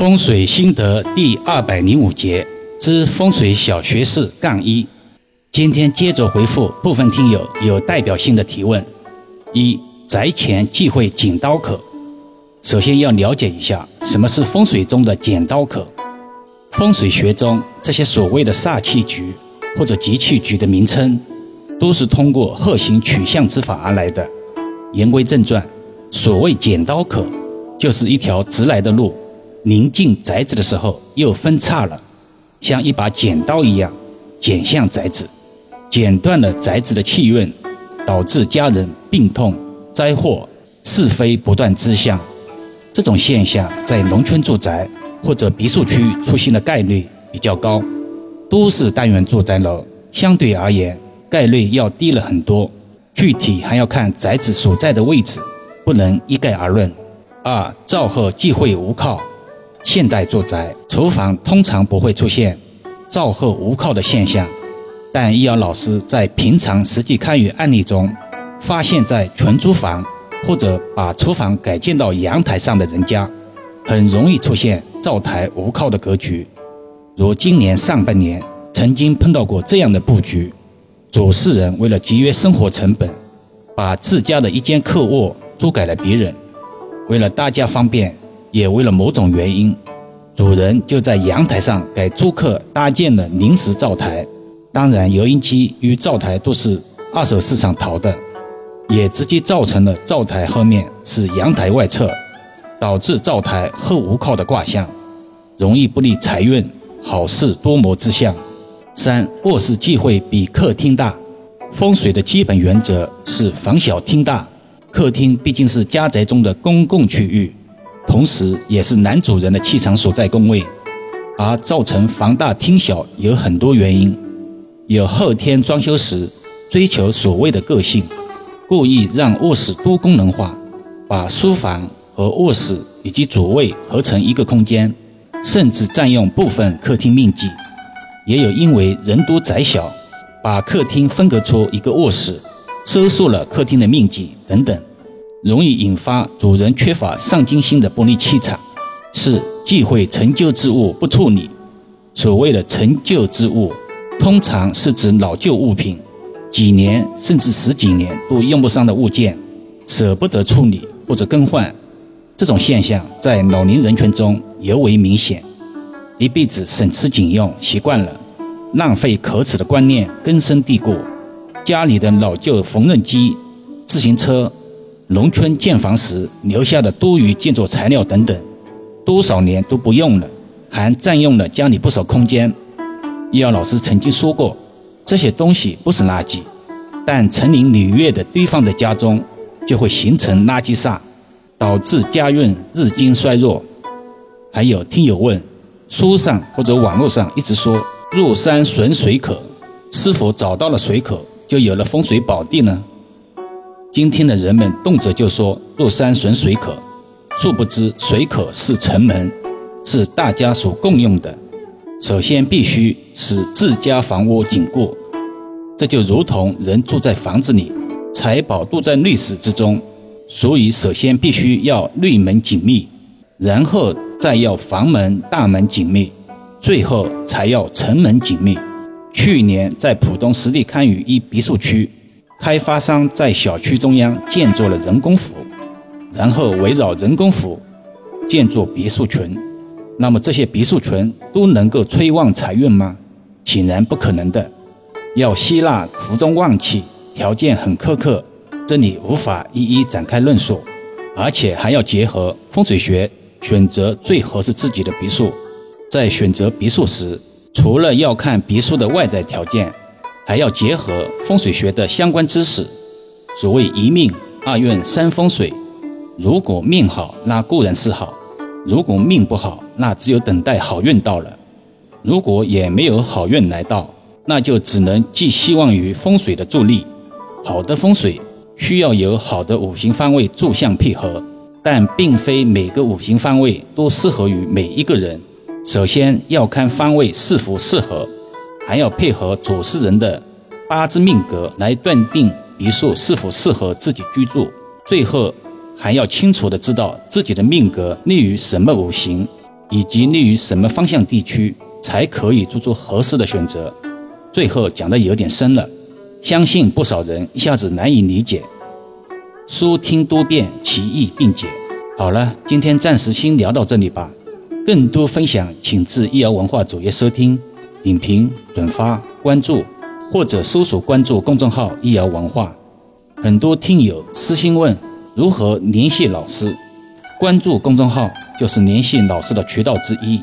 风水心得第二百零五节之风水小学士杠一。今天接着回复部分听友有代表性的提问：一、宅前忌讳剪刀口。首先要了解一下什么是风水中的剪刀口。风水学中这些所谓的煞气局或者吉气局的名称，都是通过鹤形取象之法而来的。言归正传，所谓剪刀口，就是一条直来的路。临近宅子的时候又分叉了，像一把剪刀一样剪向宅子，剪断了宅子的气运，导致家人病痛、灾祸、是非不断之象。这种现象在农村住宅或者别墅区出现的概率比较高，都市单元住宅楼相对而言概率要低了很多。具体还要看宅子所在的位置，不能一概而论。二灶后忌讳无靠。现代住宅厨房通常不会出现灶后无靠的现象，但易遥老师在平常实际看与案例中，发现，在全租房或者把厨房改建到阳台上的人家，很容易出现灶台无靠的格局。如今年上半年曾经碰到过这样的布局：主事人为了节约生活成本，把自家的一间客卧租给了别人，为了大家方便。也为了某种原因，主人就在阳台上给租客搭建了临时灶台。当然，油烟机与灶台都是二手市场淘的，也直接造成了灶台后面是阳台外侧，导致灶台后无靠的卦象，容易不利财运，好事多磨之象。三、卧室忌讳比客厅大。风水的基本原则是房小厅大，客厅毕竟是家宅中的公共区域。同时，也是男主人的气场所在宫位，而造成房大厅小有很多原因。有后天装修时追求所谓的个性，故意让卧室多功能化，把书房和卧室以及主卫合成一个空间，甚至占用部分客厅面积。也有因为人多宅小，把客厅分隔出一个卧室，收缩了客厅的面积等等。容易引发主人缺乏上进心的不利气场。四、忌讳陈旧之物不处理。所谓的陈旧之物，通常是指老旧物品，几年甚至十几年都用不上的物件，舍不得处理或者更换。这种现象在老年人群中尤为明显。一辈子省吃俭用习惯了，浪费可耻的观念根深蒂固。家里的老旧缝纫机、自行车。农村建房时留下的多余建筑材料等等，多少年都不用了，还占用了家里不少空间。易遥老师曾经说过，这些东西不是垃圾，但成年累月的堆放在家中，就会形成垃圾煞，导致家运日渐衰弱。还有听友问，书上或者网络上一直说入山损水口，是否找到了水口就有了风水宝地呢？今天的人们动辄就说入山损水口，殊不知水口是城门，是大家所共用的。首先必须使自家房屋紧固，这就如同人住在房子里，财宝都在内室之中，所以首先必须要内门紧密，然后再要房门大门紧密，最后才要城门紧密。去年在浦东实地堪舆一别墅区。开发商在小区中央建筑了人工湖，然后围绕人工湖建筑别墅群。那么这些别墅群都能够催旺财运吗？显然不可能的。要吸纳湖中旺气，条件很苛刻，这里无法一一展开论述。而且还要结合风水学，选择最合适自己的别墅。在选择别墅时，除了要看别墅的外在条件。还要结合风水学的相关知识，所谓一命二运三风水。如果命好，那固然是好；如果命不好，那只有等待好运到了。如果也没有好运来到，那就只能寄希望于风水的助力。好的风水需要有好的五行方位助相配合，但并非每个五行方位都适合于每一个人。首先要看方位是否适合。还要配合主事人的八字命格来断定别墅是否适合自己居住。最后还要清楚的知道自己的命格利于什么五行，以及利于什么方向地区，才可以做出合适的选择。最后讲的有点深了，相信不少人一下子难以理解。书听多遍，其义并解。好了，今天暂时先聊到这里吧。更多分享，请至易瑶文化主页收听、点评、转发、关注，或者搜索关注公众号“易瑶文化”。很多听友私信问如何联系老师，关注公众号就是联系老师的渠道之一。